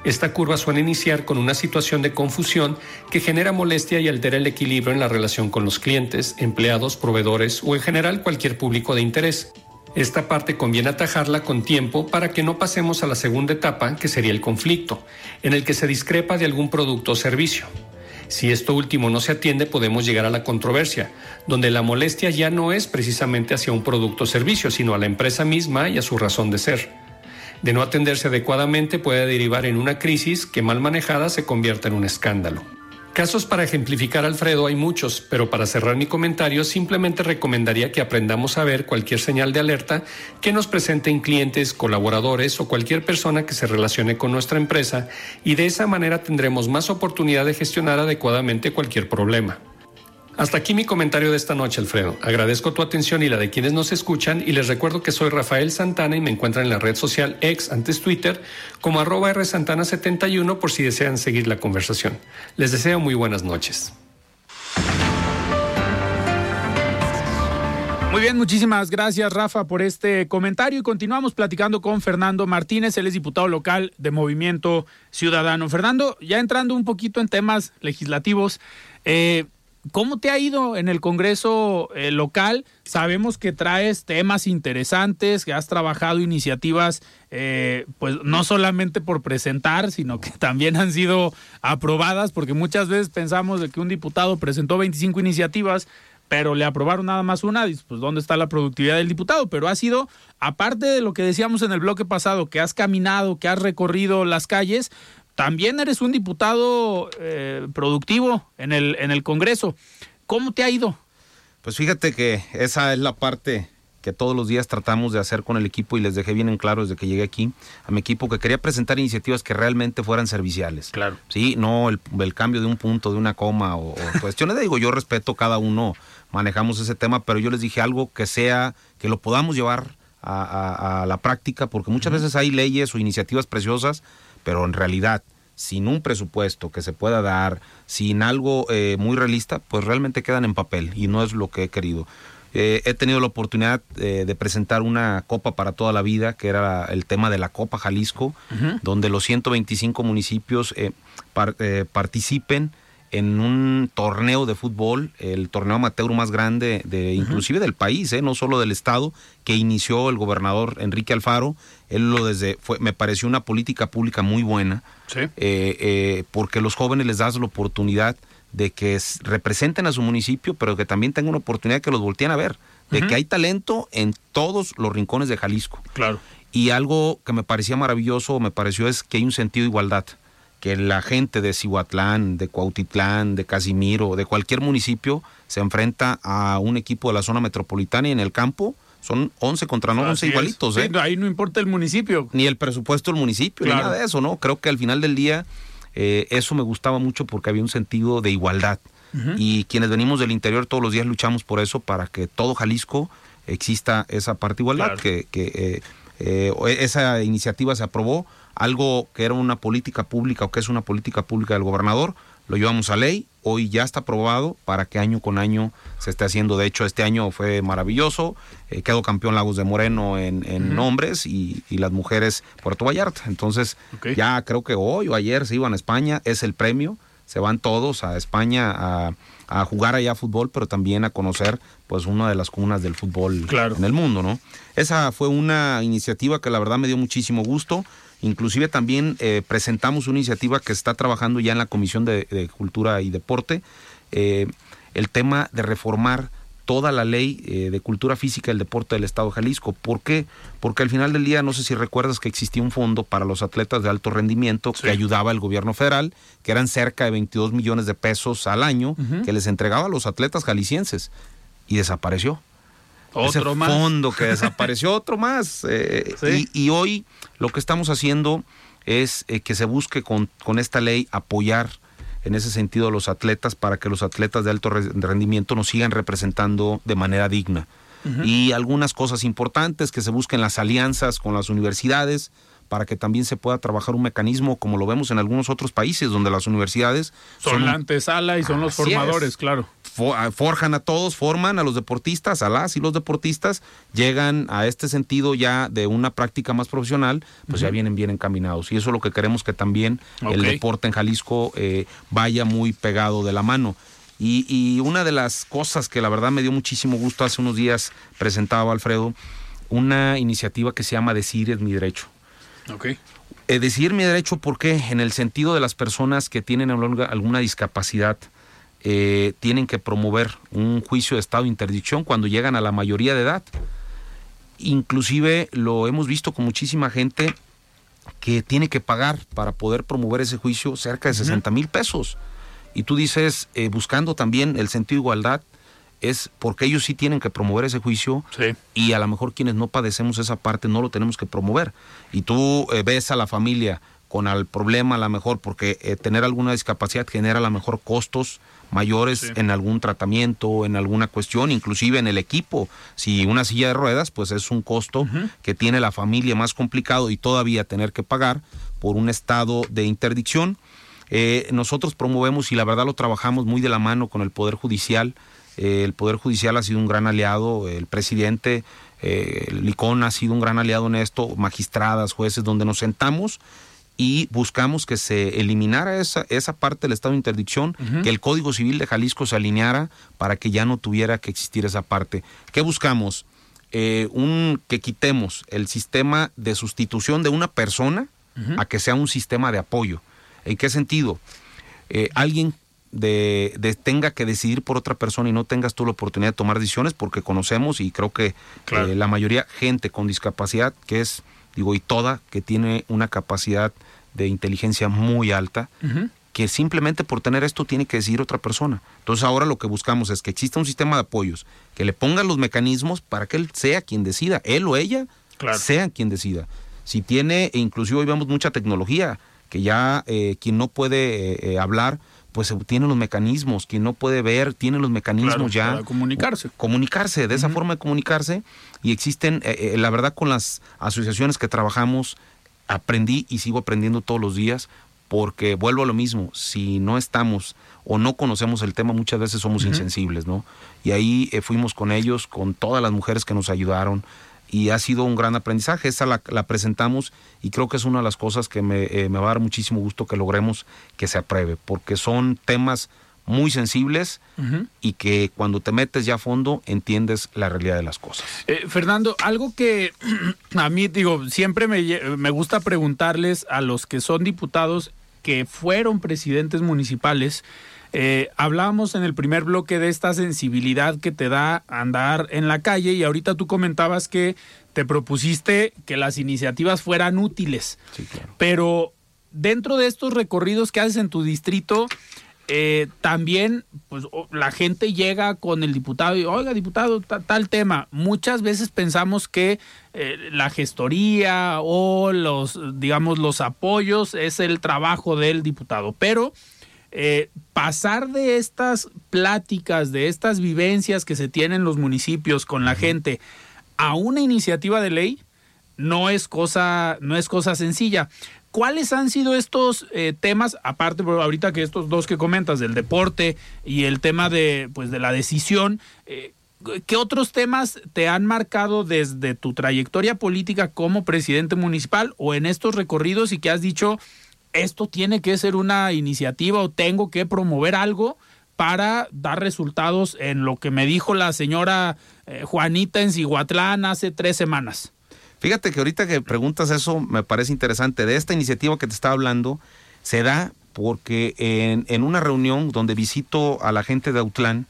S5: Esta curva suele iniciar con una situación de confusión que genera molestia y altera el equilibrio en la relación con los clientes, empleados, proveedores o en general cualquier público de interés. Esta parte conviene atajarla con tiempo para que no pasemos a la segunda etapa, que sería el conflicto, en el que se discrepa de algún producto o servicio. Si esto último no se atiende, podemos llegar a la controversia, donde la molestia ya no es precisamente hacia un producto o servicio, sino a la empresa misma y a su razón de ser. De no atenderse adecuadamente puede derivar en una crisis que mal manejada se convierta en un escándalo. Casos para ejemplificar Alfredo hay muchos, pero para cerrar mi comentario simplemente recomendaría que aprendamos a ver cualquier señal de alerta que nos presenten clientes, colaboradores o cualquier persona que se relacione con nuestra empresa y de esa manera tendremos más oportunidad de gestionar adecuadamente cualquier problema. Hasta aquí mi comentario de esta noche, Alfredo. Agradezco tu atención y la de quienes nos escuchan y les recuerdo que soy Rafael Santana y me encuentran en la red social ex, antes Twitter, como arroba rsantana71 por si desean seguir la conversación. Les deseo muy buenas noches.
S1: Muy bien, muchísimas gracias Rafa por este comentario y continuamos platicando con Fernando Martínez, él es diputado local de Movimiento Ciudadano. Fernando, ya entrando un poquito en temas legislativos, eh, ¿Cómo te ha ido en el Congreso eh, local? Sabemos que traes temas interesantes, que has trabajado iniciativas, eh, pues no solamente por presentar, sino que también han sido aprobadas, porque muchas veces pensamos de que un diputado presentó 25 iniciativas, pero le aprobaron nada más una, pues ¿dónde está la productividad del diputado? Pero ha sido, aparte de lo que decíamos en el bloque pasado, que has caminado, que has recorrido las calles, también eres un diputado eh, productivo en el, en el Congreso. ¿Cómo te ha ido?
S3: Pues fíjate que esa es la parte que todos los días tratamos de hacer con el equipo y les dejé bien en claro desde que llegué aquí a mi equipo que quería presentar iniciativas que realmente fueran serviciales.
S1: Claro.
S3: Sí, no el, cambio de un punto, de una coma o, cuestiones. digo, yo respeto cada uno, manejamos ese tema, pero yo les dije algo que sea, que lo podamos llevar a, la práctica, porque muchas veces hay leyes o iniciativas preciosas pero en realidad sin un presupuesto que se pueda dar, sin algo eh, muy realista, pues realmente quedan en papel y no es lo que he querido. Eh, he tenido la oportunidad eh, de presentar una copa para toda la vida, que era el tema de la Copa Jalisco, donde los 125 municipios participen en un torneo de fútbol, el torneo amateur más grande de inclusive del país, ¿eh? no solo del estado, que inició el gobernador Enrique Alfaro. Él lo desde fue, me pareció una política pública muy buena, eh, eh, porque los jóvenes les das la oportunidad de que representen a su municipio, pero que también tengan una oportunidad que los volteen a ver, de que hay talento en todos los rincones de Jalisco.
S1: Claro.
S3: Y algo que me parecía maravilloso, me pareció es que hay un sentido de igualdad que la gente de Cihuatlán, de Cuautitlán, de Casimiro, de cualquier municipio se enfrenta a un equipo de la zona metropolitana y en el campo son 11 contra no 11 igualitos. ¿eh?
S1: ahí no importa el municipio.
S3: Ni el presupuesto del municipio, ni nada de eso, ¿no? Creo que al final del día eh, eso me gustaba mucho porque había un sentido de igualdad. Y quienes venimos del interior todos los días luchamos por eso, para que todo Jalisco exista esa parte igualdad, que, que eh, esa iniciativa se aprobó algo que era una política pública o que es una política pública del gobernador, lo llevamos a ley, hoy ya está aprobado para que año con año se esté haciendo. De hecho, este año fue maravilloso, eh, quedó campeón Lagos de Moreno en, hombres y, las mujeres Puerto Vallarta. Entonces, ya creo que hoy o ayer se iban a España, es el premio, se van todos a España a, a jugar allá fútbol, pero también a conocer pues una de las comunas del fútbol en el mundo, ¿no? Esa fue una iniciativa que la verdad me dio muchísimo gusto. Inclusive también eh, presentamos una iniciativa que está trabajando ya en la Comisión de, Cultura y Deporte, eh, el tema de reformar toda la ley eh, de cultura física y el deporte del Estado de Jalisco. ¿Por qué? Porque al final del día, no sé si recuerdas que existía un fondo para los atletas de alto rendimiento que ayudaba al gobierno federal, que eran cerca de 22 millones de pesos al año, que les entregaba a los atletas jaliscienses y desapareció.
S1: Otro
S3: ese fondo que desapareció, otro más. Eh, y, hoy lo que estamos haciendo es eh, que se busque con, con esta ley apoyar en ese sentido a los atletas para que los atletas de alto rendimiento nos sigan representando de manera digna. Y algunas cosas importantes, que se busquen las alianzas con las universidades, para que también se pueda trabajar un mecanismo como lo vemos en algunos otros países donde las universidades
S1: son, la antesala y son los formadores, claro.
S3: Ah, forjan a todos, forman a los deportistas, a las y los deportistas llegan a este sentido ya de una práctica más profesional, pues ya vienen bien encaminados. Y eso es lo que queremos que también el deporte en Jalisco eh, vaya muy pegado de la mano. Y, y, una de las cosas que la verdad me dio muchísimo gusto hace unos días presentaba Alfredo, una iniciativa que se llama Decir es mi derecho.
S1: Okay.
S3: Eh, decir mi derecho, ¿por qué? En el sentido de las personas que tienen alguna discapacidad, eh, tienen que promover un juicio de estado de interdicción cuando llegan a la mayoría de edad. Inclusive lo hemos visto con muchísima gente que tiene que pagar para poder promover ese juicio cerca de 60 mil pesos. Y tú dices, eh, buscando también el sentido de igualdad, es porque ellos sí tienen que promover ese juicio y a lo mejor quienes no padecemos esa parte no lo tenemos que promover. Y tú eh, ves a la familia con el problema a lo mejor porque eh, tener alguna discapacidad genera a lo mejor costos mayores en algún tratamiento, en alguna cuestión, inclusive en el equipo. Si una silla de ruedas, pues es un costo que tiene la familia más complicado y todavía tener que pagar por un estado de interdicción. Eh, nosotros promovemos y la verdad lo trabajamos muy de la mano con el Poder Judicial, eh, el Poder Judicial ha sido un gran aliado, el presidente eh, Licón ha sido un gran aliado en esto, magistradas, jueces, donde nos sentamos y buscamos que se eliminara esa, esa parte del estado de interdicción, que el Código Civil de Jalisco se alineara para que ya no tuviera que existir esa parte. ¿Qué buscamos? Eh, un, que quitemos el sistema de sustitución de una persona a que sea un sistema de apoyo. ¿En qué sentido? alguien de, tenga que decidir por otra persona y no tengas tú la oportunidad de tomar decisiones porque conocemos y creo que eh, la mayoría gente con discapacidad que es digo y toda que tiene una capacidad de inteligencia muy alta que simplemente por tener esto tiene que decidir otra persona. Entonces ahora lo que buscamos es que exista un sistema de apoyos, que le pongan los mecanismos para que él sea quien decida, él o ella sea quien decida. Si tiene, e inclusive hoy vemos mucha tecnología, que ya eh, quien no puede eh, hablar, pues tiene los mecanismos, quien no puede ver, tiene los mecanismos ya.
S1: Para comunicarse.
S3: Comunicarse, de esa forma de comunicarse. Y existen, eh, eh, la verdad, con las asociaciones que trabajamos, aprendí y sigo aprendiendo todos los días, porque vuelvo a lo mismo, si no estamos o no conocemos el tema, muchas veces somos insensibles, ¿no? Y ahí eh, fuimos con ellos, con todas las mujeres que nos ayudaron, y ha sido un gran aprendizaje. Esa la, presentamos y creo que es una de las cosas que eh, me, va a dar muchísimo gusto que logremos que se apruebe, porque son temas muy sensibles y que cuando te metes ya a fondo entiendes la realidad de las cosas.
S1: Eh, Fernando, algo que a mí digo, siempre me, me gusta preguntarles a los que son diputados que fueron presidentes municipales, eh, hablábamos en el primer bloque de esta sensibilidad que te da andar en la calle y ahorita tú comentabas que te propusiste que las iniciativas fueran útiles. Pero dentro de estos recorridos que haces en tu distrito, eh, también pues la gente llega con el diputado y oiga diputado tal tema muchas veces pensamos que eh, la gestoría o los digamos los apoyos es el trabajo del diputado pero eh, pasar de estas pláticas, de estas vivencias que se tienen en los municipios con la gente a una iniciativa de ley no es cosa, no es cosa sencilla. ¿Cuáles han sido estos eh, temas, aparte ahorita que estos dos que comentas, del deporte y el tema de, pues, de la decisión, eh, ¿qué otros temas te han marcado desde tu trayectoria política como presidente municipal o en estos recorridos y que has dicho, esto tiene que ser una iniciativa o tengo que promover algo para dar resultados en lo que me dijo la señora eh, Juanita en Cihuatlán hace tres semanas.
S3: Fíjate que ahorita que preguntas eso me parece interesante. De esta iniciativa que te estaba hablando, se da porque en, una reunión donde visito a la gente de Autlán,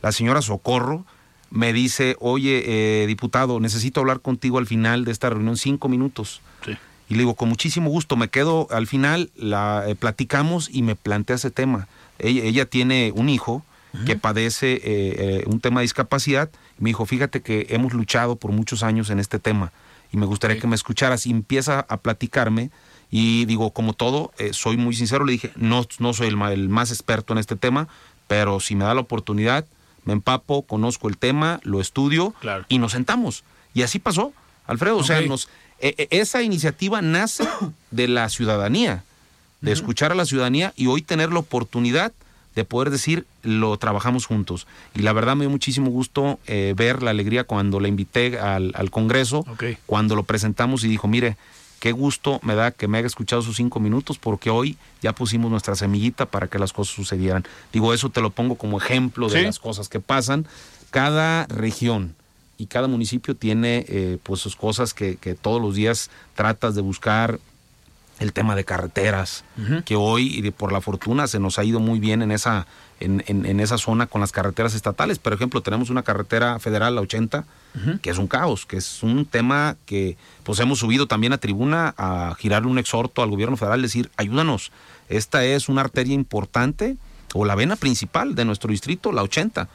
S3: la señora Socorro me dice, oye, eh, diputado, necesito hablar contigo al final de esta reunión cinco minutos. Sí. Y le digo, con muchísimo gusto, me quedo al final, la eh, platicamos y me plantea ese tema. Ella, tiene un hijo que padece eh, eh, un tema de discapacidad. Y me dijo, fíjate que hemos luchado por muchos años en este tema y me gustaría que me escucharas. Y empieza a platicarme Y digo, como todo, eh, soy muy sincero, le dije, no, no soy el, el más experto en este tema, pero si me da la oportunidad, me empapo, conozco el tema, lo estudio
S1: Claro.
S3: y nos sentamos. Y así pasó, Alfredo. O sea, nos, e- e- esa iniciativa nace de la ciudadanía, de escuchar a la ciudadanía y hoy tener la oportunidad de poder decir lo trabajamos juntos. Y la verdad me dio muchísimo gusto eh, ver la alegría cuando la invité al, al Congreso, cuando lo presentamos y dijo, mire, qué gusto me da que me haya escuchado sus cinco minutos porque hoy ya pusimos nuestra semillita para que las cosas sucedieran. Digo, eso te lo pongo como ejemplo de
S1: Sí.
S3: las cosas que pasan. Cada región y cada municipio tiene eh, pues sus cosas que, que todos los días tratas de buscar el tema de carreteras, que hoy, y por la fortuna, se nos ha ido muy bien en esa, en, en- en esa zona con las carreteras estatales. Por ejemplo, tenemos una carretera federal, la 80, que es un caos, que es un tema que pues hemos subido también a tribuna a girarle un exhorto al gobierno federal, decir, ayúdanos, esta es una arteria importante o la vena principal de nuestro distrito, la 80.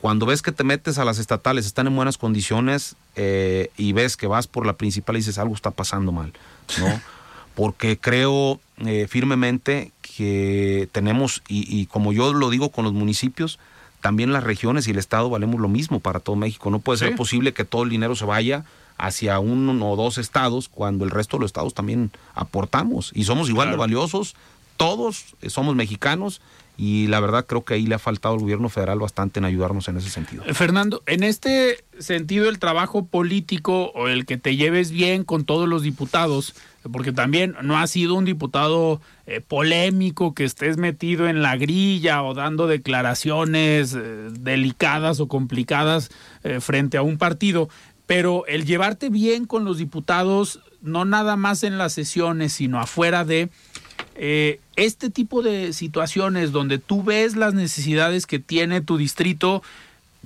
S3: Cuando ves que te metes a las estatales, están en buenas condiciones eh, y ves que vas por la principal y dices algo está pasando mal, ¿no? Porque creo eh, firmemente que tenemos, y, y como yo lo digo con los municipios, también las regiones y el Estado valemos lo mismo para todo México. No puede
S1: Sí.
S3: ser posible que todo el dinero se vaya hacia uno o dos estados cuando el resto de los estados también aportamos y somos igual de valiosos. Todos somos mexicanos y la verdad creo que ahí le ha faltado al gobierno federal bastante en ayudarnos en ese sentido.
S1: Eh, Fernando, en este sentido, el trabajo político o el que te lleves bien con todos los diputados, porque también no has sido un diputado eh, polémico que estés metido en la grilla o dando declaraciones eh, delicadas o complicadas frente a un partido, pero el llevarte bien con los diputados, no nada más en las sesiones, sino afuera de eh, este tipo de situaciones donde tú ves las necesidades que tiene tu distrito,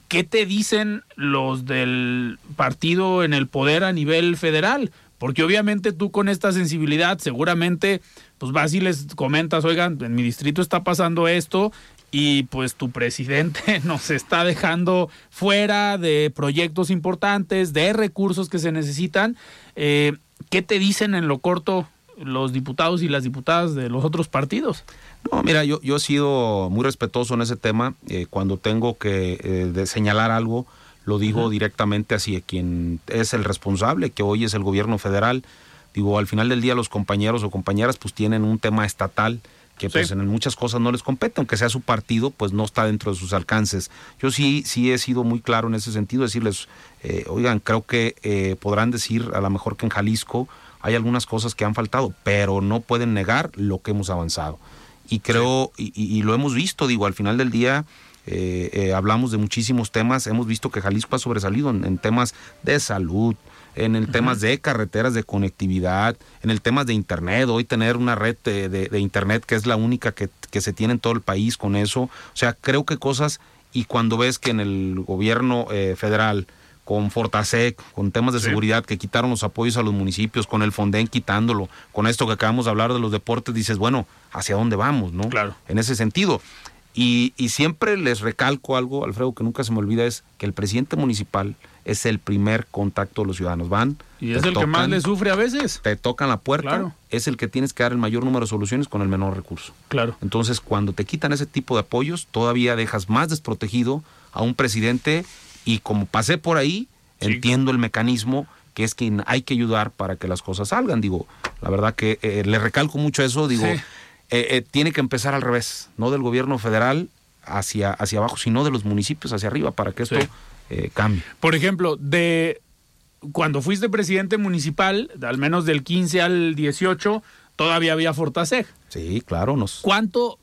S1: ¿qué te dicen los del partido en el poder a nivel federal? Porque obviamente tú con esta sensibilidad seguramente pues vas y les comentas, oigan, en mi distrito está pasando esto y pues tu presidente nos está dejando fuera de proyectos importantes, de recursos que se necesitan. Eh, ¿Qué te dicen en lo corto los diputados y las diputadas de los otros partidos?
S3: No, mira, yo, yo he sido muy respetuoso en ese tema. Eh, cuando tengo que eh, de señalar algo, lo digo directamente hacia quien es el responsable, que hoy es el gobierno federal. Digo, al final del día los compañeros o compañeras pues tienen un tema estatal que pues en muchas cosas no les compete, aunque sea su partido, pues no está dentro de sus alcances. Yo sí, sí he sido muy claro en ese sentido, decirles, eh, oigan, creo que eh, podrán decir a lo mejor que en Jalisco hay algunas cosas que han faltado, pero no pueden negar lo que hemos avanzado. Y creo, y, y- y lo hemos visto, digo, al final del día eh, eh, hablamos de muchísimos temas, hemos visto que Jalisco ha sobresalido en, en temas de salud, en el temas de carreteras de conectividad, en el temas de internet, hoy tener una red de, de- de internet que es la única que, que se tiene en todo el país con eso, o sea, creo que cosas, y cuando ves que en el gobierno eh, federal, con Fortasec, con temas de
S1: Sí.
S3: seguridad que quitaron los apoyos a los municipios, con el Fonden quitándolo, con esto que acabamos de hablar de los deportes, dices, bueno, ¿hacia dónde vamos, no?
S1: Claro.
S3: En ese sentido. Y, y siempre les recalco algo, Alfredo, que nunca se me olvida, es que el presidente municipal es el primer contacto de los ciudadanos. Van,
S1: Y es el que más le sufre a veces.
S3: Te tocan la puerta,
S1: Claro.
S3: es el que tienes que dar el mayor número de soluciones con el menor recurso.
S1: Claro.
S3: Entonces, cuando te quitan ese tipo de apoyos, todavía dejas más desprotegido a un presidente y como pasé por ahí,
S1: Sí.
S3: entiendo el mecanismo que es que hay que ayudar para que las cosas salgan. Digo, la verdad que eh, le recalco mucho eso, digo,
S1: Sí.
S3: eh, eh, tiene que empezar al revés, no del gobierno federal hacia, hacia abajo, sino de los municipios hacia arriba para que esto
S1: Sí.
S3: eh, cambie.
S1: Por ejemplo, de cuando fuiste presidente municipal, al menos del 15 al 18, todavía había Fortaseg.
S3: Sí, claro, nos...
S1: ¿Cuánto,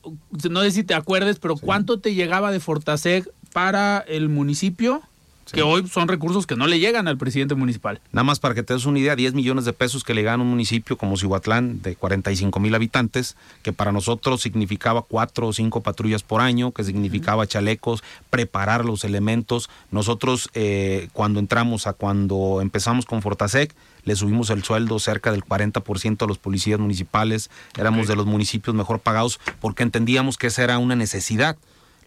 S1: no sé si te acuerdes, pero cuánto te llegaba de Fortaseg para el municipio? Que hoy son recursos que no le llegan al presidente municipal.
S3: Nada más para que te des una idea, 10 millones de pesos que le ganan un municipio como Cihuatlán de 45 mil habitantes, que para nosotros significaba cuatro o cinco patrullas por año, que significaba chalecos, preparar los elementos. Nosotros eh, cuando entramos a cuando empezamos con Fortasec, le subimos el sueldo cerca del 40% a los policías municipales, éramos de los municipios mejor pagados porque entendíamos que esa era una necesidad.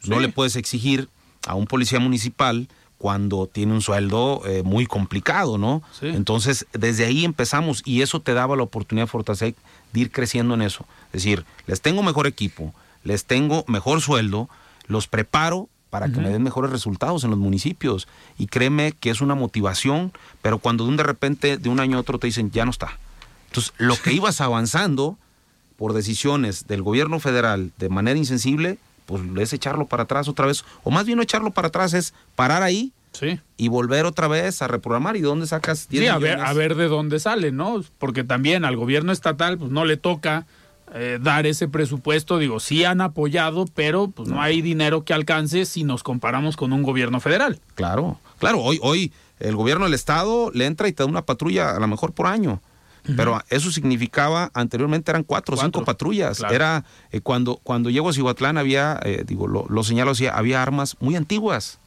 S3: No le puedes exigir a un policía municipal cuando tiene un sueldo eh, muy complicado, ¿no?
S1: Sí.
S3: Entonces, desde ahí empezamos y eso te daba la oportunidad, Fortasec, de ir creciendo en eso. Es decir, les tengo mejor equipo, les tengo mejor sueldo, los preparo para que me den mejores resultados en los municipios. Y créeme que es una motivación, pero cuando de un de repente, de un año a otro, te dicen, ya no está. Entonces, lo que ibas avanzando por decisiones del gobierno federal de manera insensible, pues es echarlo para atrás otra vez. O más bien no echarlo para atrás, es parar ahí
S1: Sí.
S3: y volver otra vez a reprogramar. ¿Y de dónde sacas 10
S1: Sí, a ver, a ver de dónde sale, ¿no? Porque también al gobierno estatal pues no le toca eh, dar ese presupuesto. Digo, sí han apoyado, pero pues no hay dinero que alcance si nos comparamos con un gobierno federal.
S3: Claro, claro. Hoy, hoy el gobierno del estado le entra y te da una patrulla a lo mejor por año. Pero eso significaba, anteriormente eran cuatro o cinco patrullas.
S1: claro.
S3: Era eh, cuando, cuando llego a Cihuatlán había, eh, digo, lo, lo señalo así, había armas muy antiguas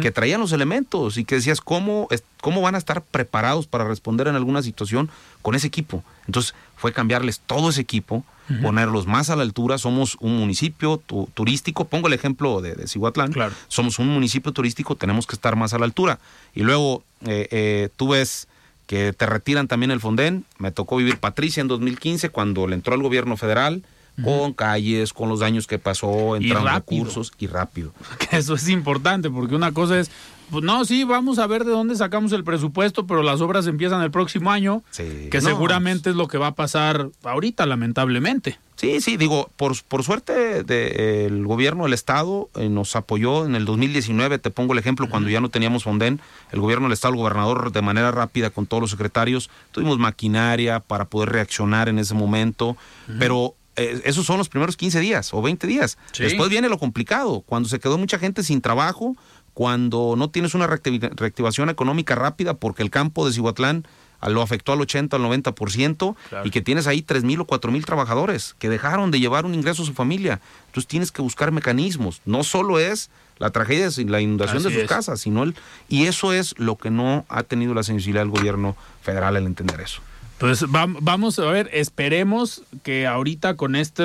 S3: que traían los elementos y que decías, ¿cómo, ¿cómo van a estar preparados para responder en alguna situación con ese equipo? Entonces fue cambiarles todo ese equipo, ponerlos más a la altura. Somos un municipio tu- turístico, pongo el ejemplo de, de Cihuatlán,
S1: Claro.
S3: somos un municipio turístico, tenemos que estar más a la altura. Y luego eh, eh, tú ves que te retiran también el Fonden. Me tocó vivir Patricia en 2015 cuando le entró al gobierno federal, con calles, con los daños que pasó,
S1: rápido.
S3: recursos y rápido.
S1: Que eso es importante, porque una cosa es, pues no, sí, vamos a ver de dónde sacamos el presupuesto, pero las obras empiezan el próximo año,
S3: Sí.
S1: que
S3: No,
S1: seguramente es lo que va a pasar ahorita, lamentablemente.
S3: Sí, sí, digo, por, por suerte de- el gobierno del Estado eh, nos apoyó en el 2019, te pongo el ejemplo, cuando ya no teníamos Fonden, el gobierno del Estado, el gobernador, de manera rápida con todos los secretarios, tuvimos maquinaria para poder reaccionar en ese momento, pero eh, esos son los primeros 15 días o 20 días.
S1: Sí.
S3: Después viene lo complicado, cuando se quedó mucha gente sin trabajo, cuando no tienes una reactivación económica rápida porque el campo de Cihuatlán lo afectó al 80 al 90%
S1: Claro.
S3: y que tienes ahí 3 mil o 4 mil trabajadores que dejaron de llevar un ingreso a su familia. Entonces tienes que buscar mecanismos. No solo es la tragedia y la inundación
S1: Así
S3: de sus
S1: es.
S3: casas, sino el... Y eso es lo que no ha tenido la sensibilidad del gobierno federal al entender eso.
S1: Pues vam- vamos a ver, esperemos que ahorita con este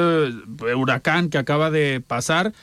S1: huracán que acaba de pasar,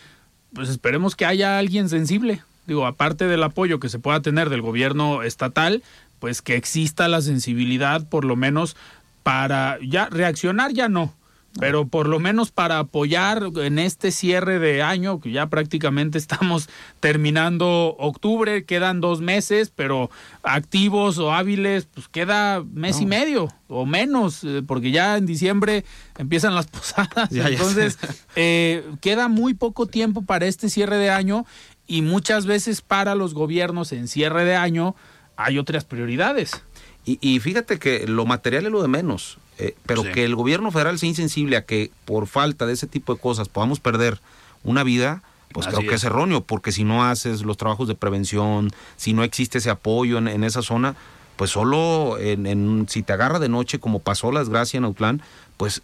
S1: pues esperemos que haya alguien sensible. Digo, aparte del apoyo que se pueda tener del gobierno estatal, pues que exista la sensibilidad por lo menos para ya reaccionar ya no, pero por lo menos para apoyar en este cierre de año, que ya prácticamente estamos terminando octubre, quedan dos meses, pero activos o hábiles, pues queda mes y medio o menos, eh, porque ya en diciembre empiezan las posadas,
S3: Ya,
S1: entonces eh, queda muy poco tiempo para este cierre de año y muchas veces para los gobiernos en cierre de año hay otras prioridades.
S3: Y, y fíjate que lo material es lo de menos, eh, pero
S1: Sí.
S3: que el gobierno federal sea insensible a que por falta de ese tipo de cosas podamos perder una vida, pues
S1: Así
S3: creo que
S1: es.
S3: es erróneo, porque si no haces los trabajos de prevención, si no existe ese apoyo en, en esa zona, pues solo en, en- si te agarra de noche, como pasó la desgracia en Autlán, pues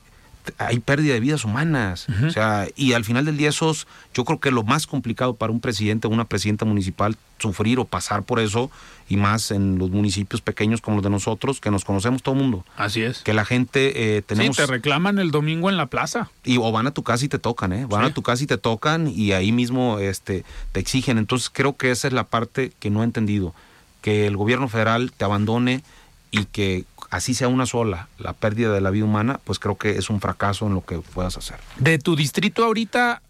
S3: hay pérdida de vidas humanas. O sea, y al final del día esos, yo creo que lo más complicado para un presidente o una presidenta municipal sufrir o pasar por eso, y más en los municipios pequeños como los de nosotros, que nos conocemos todo el mundo.
S1: Así es.
S3: Que la gente eh, tenemos...
S1: Sí, te reclaman el domingo en la plaza.
S3: y, o van a tu casa y te tocan, ¿eh? Van
S1: Sí.
S3: a tu casa y te tocan y ahí mismo este, te exigen. Entonces creo que esa es la parte que no he entendido. Que el gobierno federal te abandone y que así sea una sola la pérdida de la vida humana, pues creo que es un fracaso en lo que puedas hacer.
S1: De tu distrito ahorita,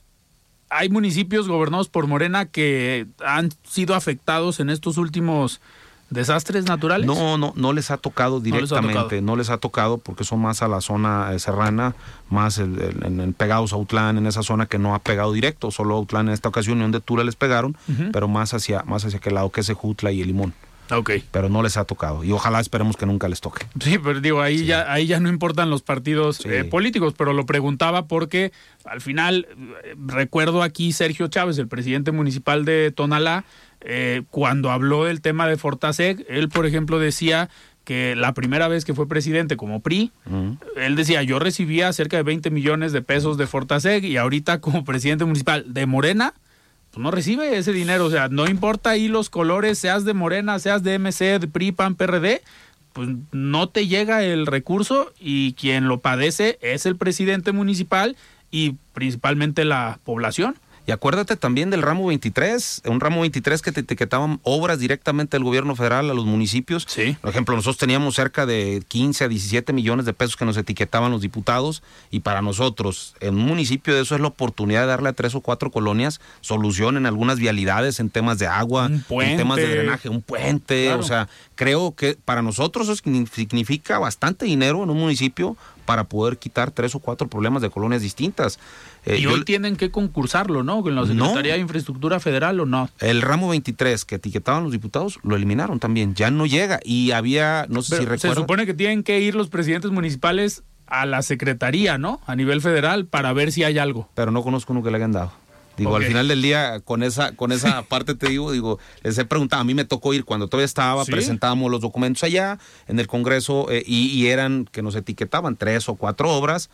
S1: ¿hay municipios gobernados por Morena que han sido afectados en estos últimos desastres naturales?
S3: No, no, no les ha tocado
S1: les ha
S3: directamente,
S1: tocado.
S3: no les ha tocado, porque son más a la zona serrana, más el, el- en el pegados a Autlán, en esa zona que no ha pegado directo, solo Autlán en esta ocasión y donde Tula les pegaron, pero más hacia, más hacia aquel lado que es Jutla y el Limón.
S1: Ok.
S3: Pero no les ha tocado y ojalá esperemos que nunca les toque.
S1: Sí, pero digo, ahí, ya, ahí ya no importan los partidos
S3: Sí.
S1: eh, políticos, pero lo preguntaba porque al final eh, recuerdo aquí Sergio Chávez, el presidente municipal de Tonalá, eh, cuando habló del tema de Fortaseg, él, por ejemplo, decía que la primera vez que fue presidente como PRI, él decía, yo recibía cerca de 20 millones de pesos de Fortaseg y ahorita como presidente municipal de Morena, pues no recibe ese dinero. O sea, no importa ahí los colores, seas de Morena, seas de MC, de PRI, PAN, PRD, pues no te llega el recurso y quien lo padece es el presidente municipal y principalmente la población.
S3: Y acuérdate también del ramo 23, un ramo 23 que te etiquetaban obras directamente del gobierno federal a los municipios.
S1: Sí.
S3: Por ejemplo, nosotros teníamos cerca de 15 a 17 millones de pesos que nos etiquetaban los diputados y para nosotros, en un municipio de eso es la oportunidad de darle a tres o cuatro colonias solución en algunas vialidades, en temas de agua, en temas de drenaje, un puente.
S1: Claro.
S3: O sea, creo que para nosotros eso significa bastante dinero en un municipio para poder quitar tres o cuatro problemas de colonias distintas. Eh,
S1: y
S3: yo-
S1: hoy tienen que concursarlo, ¿no? Con la
S3: No.
S1: Secretaría de Infraestructura Federal o no.
S3: El ramo 23 que etiquetaban los diputados lo eliminaron también, ya no llega y había, no sé
S1: Pero
S3: si
S1: se supone que tienen que ir los presidentes municipales a la Secretaría, ¿no? A nivel federal para ver si hay algo.
S3: pero no conozco uno que le hayan dado. Digo, al final del día, con esa, con esa parte te digo, digo, les he preguntado, a mí me tocó ir cuando todavía estaba,
S1: ¿Sí?
S3: presentábamos los documentos allá en el Congreso eh, y, y eran que nos etiquetaban tres o cuatro obras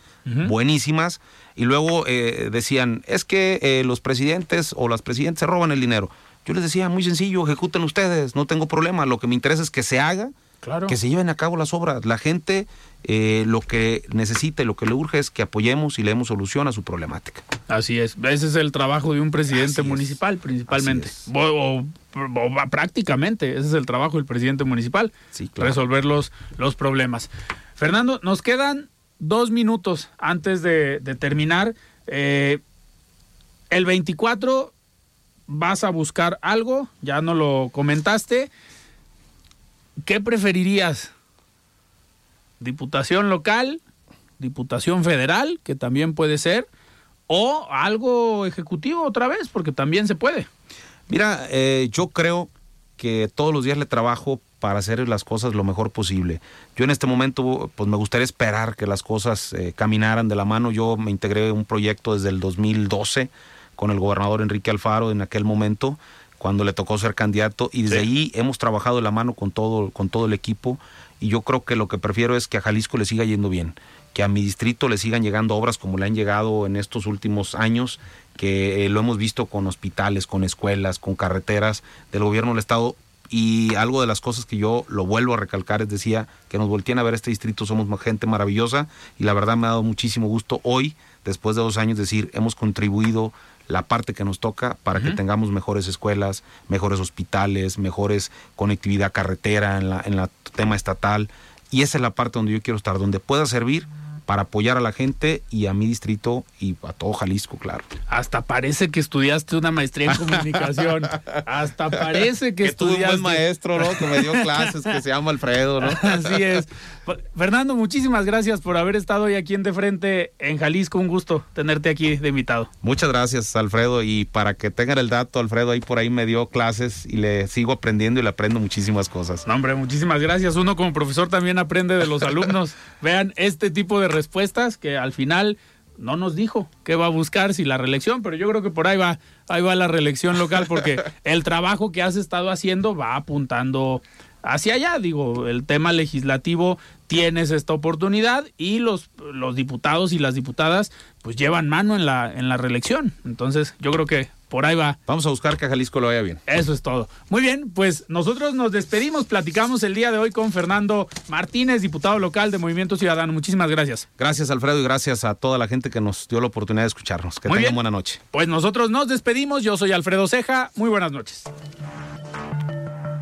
S3: buenísimas y luego eh, decían, es que eh, los presidentes o las presidentes se roban el dinero. Yo les decía, muy sencillo, ejecuten ustedes, no tengo problema, lo que me interesa es que se haga
S1: Claro.
S3: que se lleven a cabo las obras. La gente eh, lo que necesita y lo que le urge es que apoyemos y le demos solución a su problemática.
S1: Así es. Ese es el trabajo de un presidente
S3: Así es.
S1: municipal, principalmente. O, o- o prácticamente, ese es el trabajo del presidente municipal.
S3: Sí, claro.
S1: Resolver los, los problemas. Fernando, nos quedan dos minutos antes de, de terminar. Eh, el 24 vas a buscar algo, ya no lo comentaste. ¿Qué preferirías? ¿Diputación local? ¿Diputación federal? Que también puede ser. ¿O algo ejecutivo otra vez? Porque también se puede.
S3: Mira, eh, yo creo que todos los días le trabajo para hacer las cosas lo mejor posible. Yo en este momento, pues me gustaría esperar que las cosas eh, caminaran de la mano. Yo me integré en un proyecto desde el 2012 con el gobernador Enrique Alfaro en aquel momento, cuando le tocó ser candidato, y desde
S1: Sí.
S3: ahí hemos trabajado de la mano con todo, con todo el equipo. Y yo creo que lo que prefiero es que a Jalisco le siga yendo bien, que a mi distrito le sigan llegando obras como le han llegado en estos últimos años, que eh, lo hemos visto con hospitales, con escuelas, con carreteras del gobierno del Estado. Y algo de las cosas que yo lo vuelvo a recalcar es decía que nos volteen a ver este distrito, somos gente maravillosa y la verdad me ha dado muchísimo gusto hoy, después de dos años, decir hemos contribuido la parte que nos toca para que tengamos mejores escuelas, mejores hospitales, mejores conectividad carretera en la, en la tema estatal. Y esa es la parte donde yo quiero estar, donde pueda servir para apoyar a la gente y a mi distrito y a todo Jalisco, claro.
S1: Hasta parece que estudiaste una maestría en comunicación. Hasta parece que,
S3: tuve un
S1: estudiaste.
S3: buen maestro, ¿no? Que me dio clases, que se llama Alfredo, ¿no?
S1: Así es. Fernando, muchísimas gracias por haber estado hoy aquí en De Frente en Jalisco. Un gusto tenerte aquí de invitado.
S3: Muchas gracias, Alfredo. Y para que tengan el dato, Alfredo ahí por ahí me dio clases y le sigo aprendiendo y le aprendo muchísimas cosas.
S1: No, hombre, muchísimas gracias. Uno como profesor también aprende de los alumnos. Vean este tipo de respuestas que al final no nos dijo qué va a buscar si la reelección, pero yo creo que por ahí va, ahí va la reelección local porque el trabajo que has estado haciendo va apuntando hacia allá. Digo, el tema legislativo tienes esta oportunidad y los, los diputados y las diputadas pues llevan mano en la, en la reelección. Entonces, yo creo que por ahí va
S3: Vamos a buscar que a Jalisco lo vaya bien.
S1: eso es todo. Muy bien, pues nosotros nos despedimos, platicamos el día de hoy con Fernando Martínez, diputado local de Movimiento Ciudadano. Muchísimas gracias.
S3: Gracias, Alfredo, y gracias a toda la gente que nos dio la oportunidad de escucharnos. Que
S1: Muy
S3: tengan
S1: bien.
S3: buena noche.
S1: Pues nosotros nos despedimos, yo soy Alfredo Ceja, muy buenas noches.